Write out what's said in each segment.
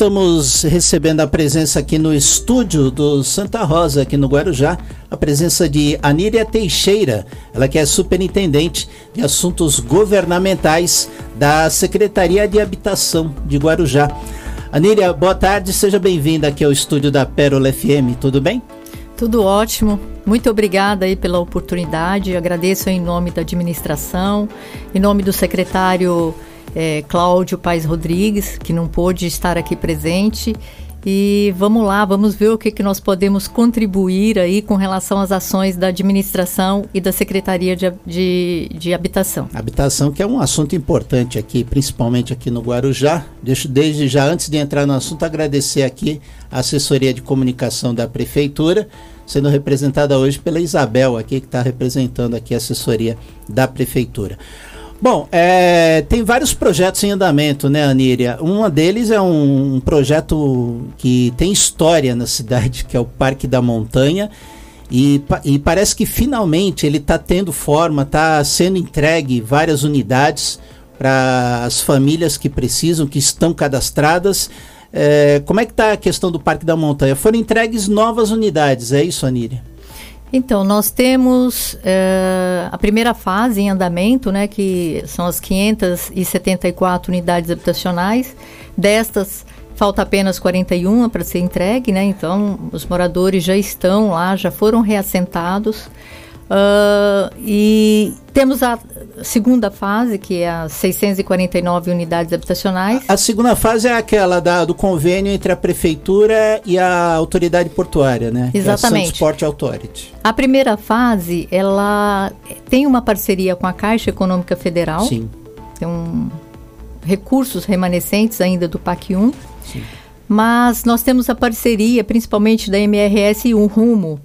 Estamos recebendo a presença aqui no estúdio do Santa Rosa, aqui no Guarujá, a presença de Aníria Teixeira, ela que é superintendente de assuntos governamentais da Secretaria de Habitação de Guarujá. Aníria, boa tarde, seja bem-vinda aqui ao estúdio da Pérola FM, tudo bem? Tudo ótimo. Muito obrigada aí pela oportunidade. Agradeço em nome da administração, em nome do secretário é, Cláudio Paes Rodrigues, que não pôde estar aqui presente. E vamos lá, vamos ver o que, que nós podemos contribuir aí com relação às ações da administração e da Secretaria de, de, de Habitação. Habitação, que é um assunto importante aqui, principalmente aqui no Guarujá. Deixo desde já, antes de entrar no assunto, agradecer aqui a assessoria de comunicação da Prefeitura, sendo representada hoje pela Isabel aqui, que está representando aqui a assessoria da Prefeitura. Bom, é, tem vários projetos em andamento, né, Aníria? Um deles é um, um projeto que tem história na cidade, que é o Parque da Montanha. E, e parece que finalmente ele está tendo forma, está sendo entregue várias unidades para as famílias que precisam, que estão cadastradas. É, como é que está a questão do Parque da Montanha? Foram entregues novas unidades, é isso, Aníria? Então, nós temos é, a primeira fase em andamento, né, que são as 574 unidades habitacionais. Destas, falta apenas 41 para ser entregue, né? Então, os moradores já estão lá, já foram reassentados. Uh, e temos a segunda fase, que é as 649 unidades habitacionais. A, segunda fase é aquela da, do convênio entre a prefeitura e a autoridade portuária, né? Exatamente. É a Transport Authority. A primeira fase, ela tem uma parceria com a Caixa Econômica Federal. Sim. Tem um, recursos remanescentes ainda do PAC 1. Sim. Mas nós temos a parceria, principalmente da MRS 1 Rumo,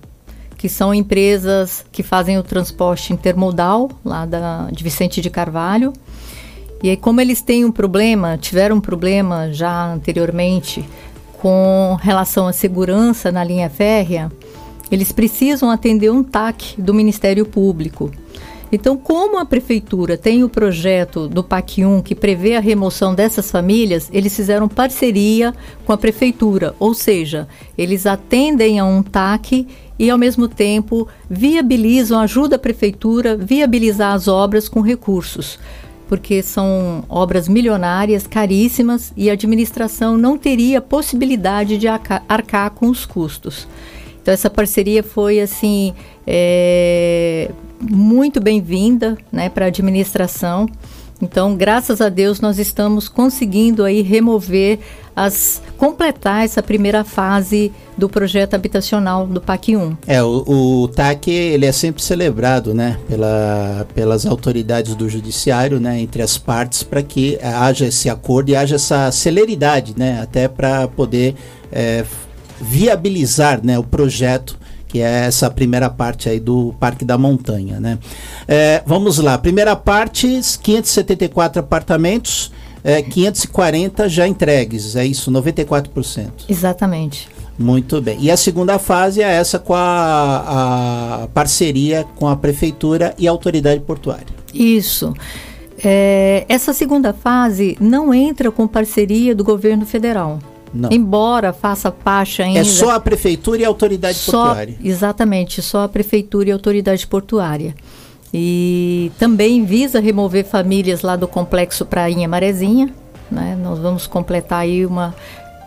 que são empresas que fazem o transporte intermodal lá da, de Vicente de Carvalho. E aí, como eles têm um problema, tiveram um problema já anteriormente com relação à segurança na linha férrea, eles precisam atender um TAC do Ministério Público. Então, como a prefeitura tem o projeto do PAC 1 que prevê a remoção dessas famílias, eles fizeram parceria com a prefeitura, ou seja, eles atendem a um TAC e, ao mesmo tempo, viabilizam, ajudam a prefeitura a viabilizar as obras com recursos, porque são obras milionárias, caríssimas, e a administração não teria possibilidade de arcar com os custos. Então, essa parceria foi, assim, é, muito bem-vinda né, para a administração. Então, graças a Deus, nós estamos conseguindo aí remover as completar essa primeira fase do projeto habitacional do PAC 1. É, o, o TAC ele é sempre celebrado, né, pela, pelas autoridades do judiciário, né, entre as partes para que haja esse acordo e haja essa celeridade, né, até para poder é, viabilizar, né, o projeto que é essa primeira parte aí do Parque da Montanha, né? É, vamos lá, primeira parte, 574 apartamentos, é, 540 já entregues, é isso, 94%. Exatamente. Muito bem. E a segunda fase é essa com a, a parceria com a prefeitura e a autoridade portuária. Isso. É, essa segunda fase não entra com parceria do governo federal. Não. Embora faça parte ainda. É só a prefeitura e a autoridade só, portuária. Exatamente, só a prefeitura e a autoridade portuária. E também visa remover famílias lá do complexo Prainha Marezinha. Né? Nós vamos completar aí uma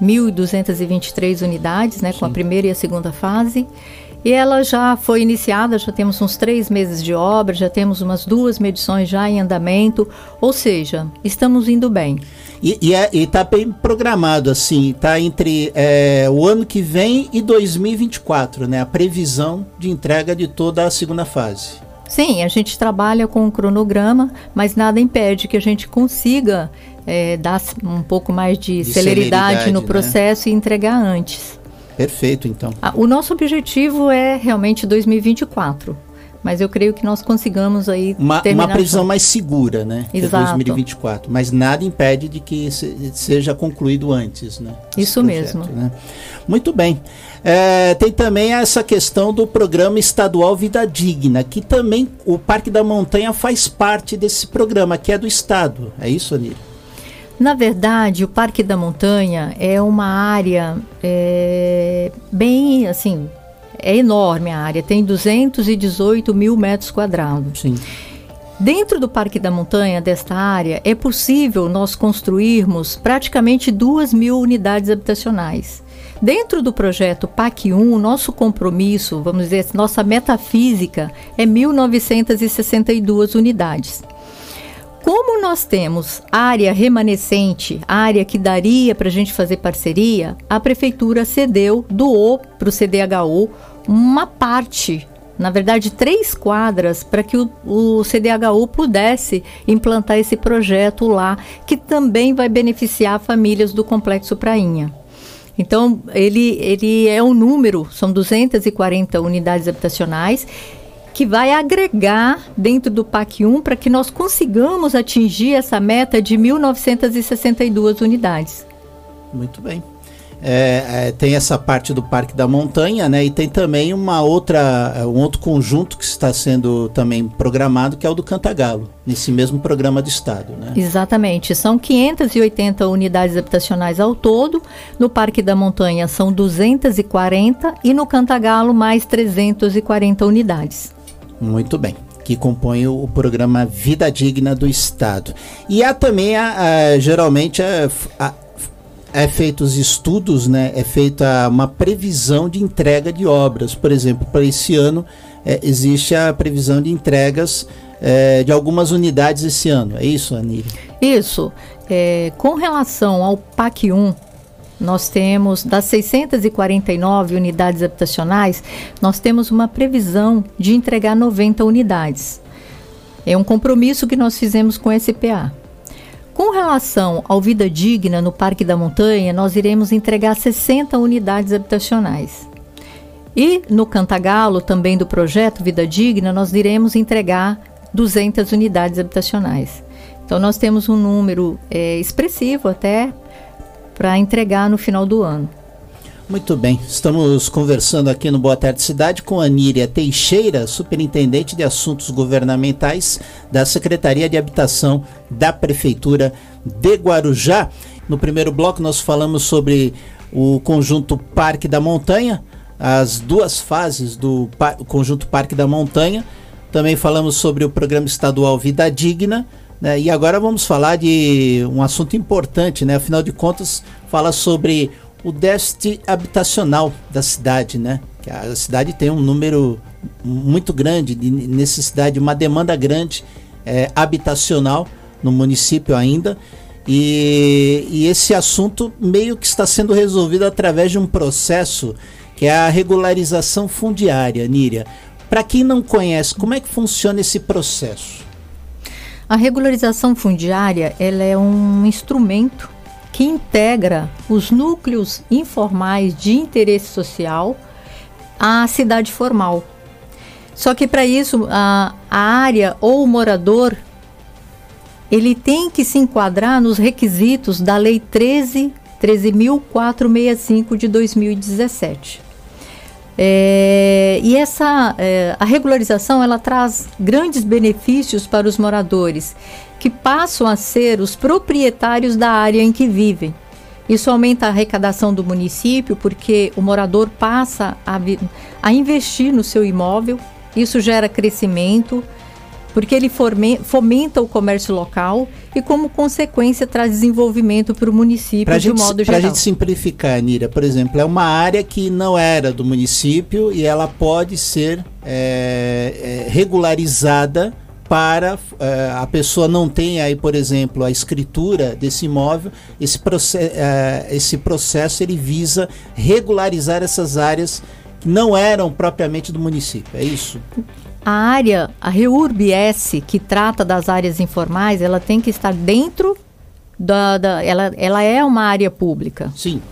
1.223 unidades, né, com a primeira e a segunda fase. E ela já foi iniciada, já temos uns três meses de obra, já temos umas duas medições já em andamento, ou seja, estamos indo bem. E, e, é, bem programado, assim, tá entre é, o ano que vem e 2024, né? A previsão de entrega de toda a segunda fase. Sim, a gente trabalha com um cronograma, mas nada impede que a gente consiga é, dar um pouco mais de, de celeridade, celeridade, no né? processo né? e entregar antes. Perfeito, então. Ah, o nosso objetivo é realmente 2024. Mas eu creio que nós consigamos aí uma, uma previsão mais segura, né? Exato. É 2024. Mas nada impede de que se, seja concluído antes, né? Isso projeto, mesmo. Né? Muito bem. É, tem também essa questão do programa estadual Vida Digna, que também o Parque da Montanha faz parte desse programa, que é do Estado. É isso, Anir? Na verdade, o Parque da Montanha é uma área é, bem, assim, é enorme a área, tem 218 mil metros quadrados. Sim. Dentro do Parque da Montanha, desta área, é possível nós construirmos praticamente duas mil unidades habitacionais. Dentro do projeto PAC 1, nosso compromisso, vamos dizer, nossa metafísica é 1.962 unidades. Como nós temos área remanescente, área que daria para a gente fazer parceria, a prefeitura cedeu, doou para o CDHU uma parte na verdade, três quadras para que o, o, CDHU pudesse implantar esse projeto lá, que também vai beneficiar famílias do Complexo Prainha. Então, ele, ele é um número, são 240 unidades habitacionais, que vai agregar dentro do PAC 1 para que nós consigamos atingir essa meta de 1.962 unidades. Muito bem. É, é, tem essa parte do Parque da Montanha, né? E tem também uma outra, um outro conjunto que está sendo também programado, que é o do Cantagalo, nesse mesmo programa do Estado, né? Exatamente. São 580 unidades habitacionais ao todo. No Parque da Montanha são 240 e no Cantagalo mais 340 unidades. Muito bem que compõe o, programa Vida Digna do Estado. E há também, a, a geralmente, a, a é feitos estudos, né, é feita uma previsão de entrega de obras. Por exemplo, para esse ano é, existe a previsão de entregas é, de algumas unidades esse ano. É isso, Aniri? Isso. É, com relação ao PAC 1, nós temos, das 649 unidades habitacionais, nós temos uma previsão de entregar 90 unidades. É um compromisso que nós fizemos com a SPA. Com relação ao Vida Digna no Parque da Montanha, nós iremos entregar 60 unidades habitacionais. E no Cantagalo, também do projeto Vida Digna, nós iremos entregar 200 unidades habitacionais. Então, nós temos um número é, expressivo até para entregar no final do ano. Muito bem, estamos conversando aqui no Boa Tarde Cidade com a Níria Teixeira, superintendente de assuntos governamentais da Secretaria de Habitação da Prefeitura de Guarujá. No primeiro bloco nós falamos sobre o conjunto Parque da Montanha, as duas fases do conjunto Parque da Montanha. Também falamos sobre o programa estadual Vida Digna. Né? E agora vamos falar de um assunto importante, né? afinal de contas, fala sobre o déficit habitacional da cidade, né? Que a cidade tem um número muito grande de necessidade, uma demanda grande é, habitacional no município ainda. E, e, esse assunto meio que está sendo resolvido através de um processo que é a regularização fundiária, Níria. Para quem não conhece, como é que funciona esse processo? A regularização fundiária ela é um instrumento que integra os núcleos informais de interesse social à cidade formal. Só que para isso a, a área ou o morador ele tem que se enquadrar nos requisitos da Lei 13 13.465 de 2017. É, e essa é, a regularização ela traz grandes benefícios para os moradores que passam a ser os proprietários da área em que vivem. Isso aumenta a arrecadação do município porque o morador passa a, a investir no seu imóvel, isso gera crescimento, porque ele fomenta o comércio local e, como consequência, traz desenvolvimento para o município pra de gente, modo geral. Para a gente simplificar, Nira, por exemplo, é uma área que não era do município e ela pode ser é, é, regularizada para uh, a pessoa não tem aí, por exemplo, a escritura desse imóvel, esse, proce esse processo ele visa regularizar essas áreas que não eram propriamente do município, é isso? A área, a REURB S, que trata das áreas informais, ela tem que estar dentro da, da ela, ela é uma área pública. Sim.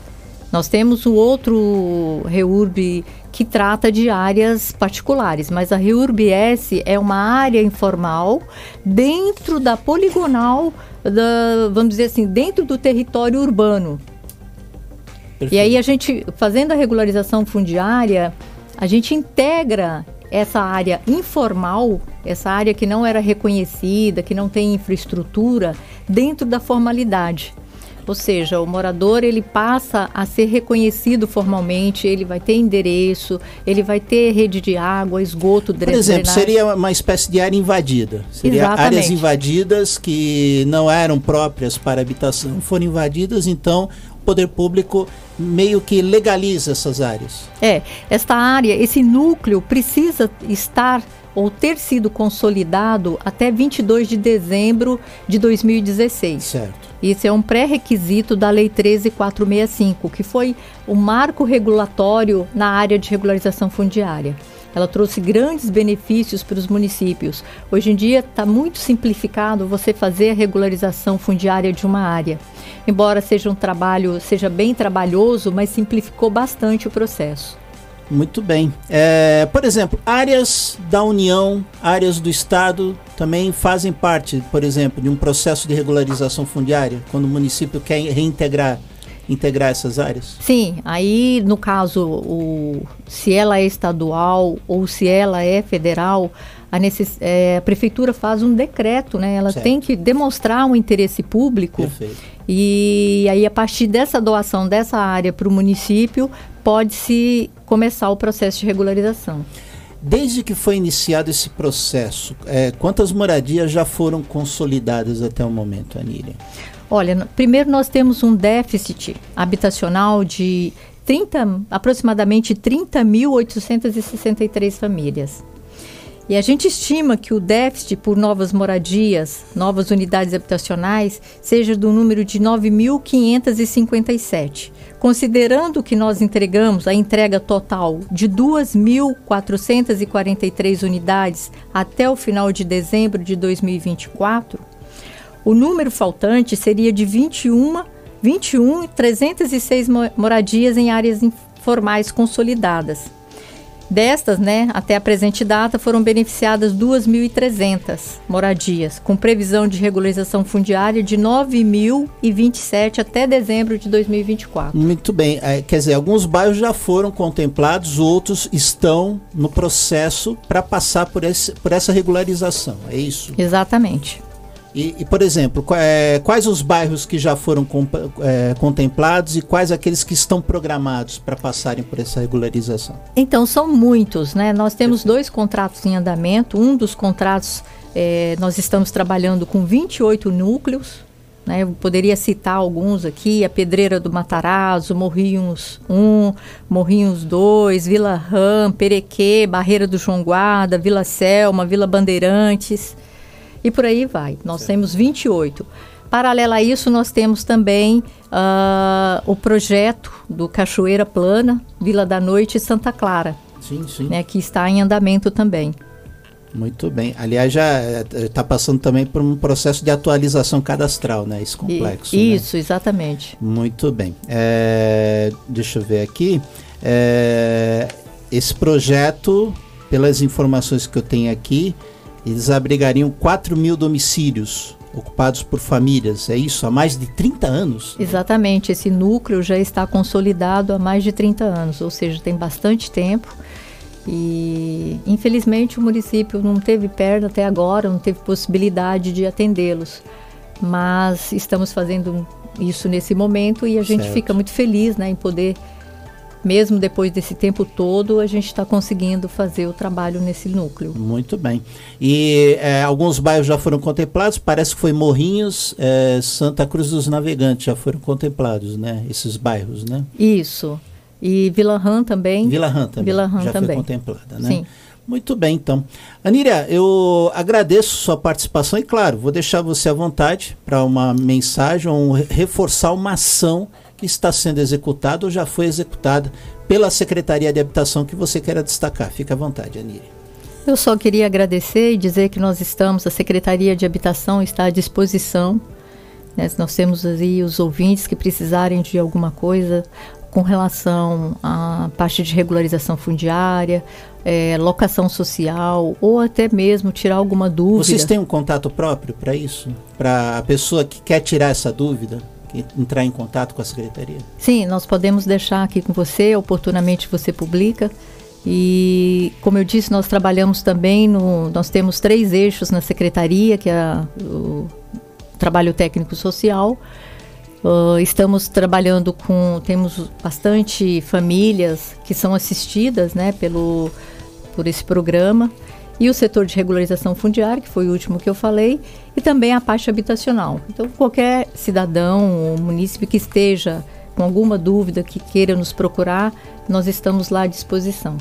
Nós temos o outro REURB que trata de áreas particulares, mas a REURB-S é uma área informal dentro da poligonal, da, vamos dizer assim, dentro do território urbano. Perfeito. E aí a gente, fazendo a regularização fundiária, a gente integra essa área informal, essa área que não era reconhecida, que não tem infraestrutura, dentro da formalidade. Ou seja, o morador ele passa a ser reconhecido formalmente, ele vai ter endereço, ele vai ter rede de água, esgoto, Por exemplo, drenagem. seria uma espécie de área invadida. Seria Exatamente. áreas invadidas que não eram próprias para habitação, foram invadidas, então poder público meio que legaliza essas áreas. É, esta área, esse núcleo precisa estar ou ter sido consolidado até 22 de dezembro de 2016. Certo. Isso é um pré-requisito da Lei 13465, que foi o marco regulatório na área de regularização fundiária. Ela trouxe grandes benefícios para os municípios. Hoje em dia está muito simplificado você fazer a regularização fundiária de uma área. Embora seja um trabalho, seja bem trabalhoso, mas simplificou bastante o processo. Muito bem. É, por exemplo, áreas da União, áreas do Estado também fazem parte, por exemplo, de um processo de regularização fundiária, quando o município quer reintegrar integrar essas áreas? Sim, aí no caso, o, se ela é estadual ou se ela é federal, a, necess, é, a prefeitura faz um decreto, né? Ela certo. tem que demonstrar um interesse público. Perfeito. E aí, a partir dessa doação dessa área para o município, pode-se começar o processo de regularização. Desde que foi iniciado esse processo, é, quantas moradias já foram consolidadas até o momento, Anília? Olha, primeiro nós temos um déficit habitacional de 30, aproximadamente 30.863 famílias. E a gente estima que o déficit por novas moradias, novas unidades habitacionais, seja do número de 9.557. Considerando que nós entregamos a entrega total de 2.443 unidades até o final de dezembro de 2024, o número faltante seria de 21, 21 306 moradias em áreas informais consolidadas. Destas, né, até a presente data, foram beneficiadas 2.300 moradias, com previsão de regularização fundiária de 9.027 até dezembro de 2024. Muito bem. É, quer dizer, alguns bairros já foram contemplados, outros estão no processo para passar por, esse, por essa regularização. É isso? Exatamente. E, e, por exemplo, é, quais os bairros que já foram é, contemplados e quais aqueles que estão programados para passarem por essa regularização? Então, são muitos, né? Nós temos Perfeito. dois contratos em andamento. Um dos contratos, é, nós estamos trabalhando com 28 núcleos. Né? Eu poderia citar alguns aqui: a Pedreira do Matarazzo, Morrinhos 1, Morrinhos 2, Vila Ram, Perequê, Barreira do João Guarda, Vila Selma, Vila Bandeirantes e por aí vai. Nós certo. temos 28. Paralelo a isso, nós temos também uh, o projeto do Cachoeira Plana, Vila da Noite e Santa Clara. Sim, sim. Né, que está em andamento também. Muito bem. Aliás, já está eh, passando também por um processo de atualização cadastral, né? Esse complexo. E, isso, né? exatamente. Muito bem. É, deixa eu ver aqui. É, esse projeto, pelas informações que eu tenho aqui, eles abrigariam 4 mil domicílios ocupados por famílias, é isso? Há mais de 30 anos? Exatamente, esse núcleo já está consolidado há mais de 30 anos, ou seja, tem bastante tempo. E infelizmente o município não teve perna até agora, não teve possibilidade de atendê-los. Mas estamos fazendo isso nesse momento e a gente certo. fica muito feliz né, em poder mesmo depois desse tempo todo, a gente está conseguindo fazer o trabalho nesse núcleo. Muito bem. E é, alguns bairros já foram contemplados, parece que foi Morrinhos, é, Santa Cruz dos Navegantes já foram contemplados, né? Esses bairros, né? Isso. E Vila Rã também. Vila Rã também. Vila já também. foi contemplada, né? Sim. Muito bem, então. Aníria, eu agradeço sua participação e, claro, vou deixar você à vontade para uma mensagem ou reforçar uma ação que está sendo executada ou já foi executada pela Secretaria de Habitação que você queira destacar. Fique à vontade, Anília. Eu só queria agradecer e dizer que nós estamos, a Secretaria de Habitação está à disposição. Né? Nós temos aí os ouvintes que precisarem de alguma coisa com relação à parte de regularização fundiária, é, locação social ou até mesmo tirar alguma dúvida. Vocês têm um contato próprio para isso? Para a pessoa que quer tirar essa dúvida? Entrar em contato com a secretaria? Sim, nós podemos deixar aqui com você, oportunamente você publica. E, como eu disse, nós trabalhamos também no. Nós temos três eixos na secretaria, que é o trabalho técnico social, Uh, estamos trabalhando com, temos bastante famílias que são assistidas, né, pelo, por esse programa e o setor de regularização fundiária, que foi o último que eu falei, e também a parte habitacional. Então, qualquer cidadão ou munícipe que esteja com alguma dúvida, que queira nos procurar, nós estamos lá à disposição.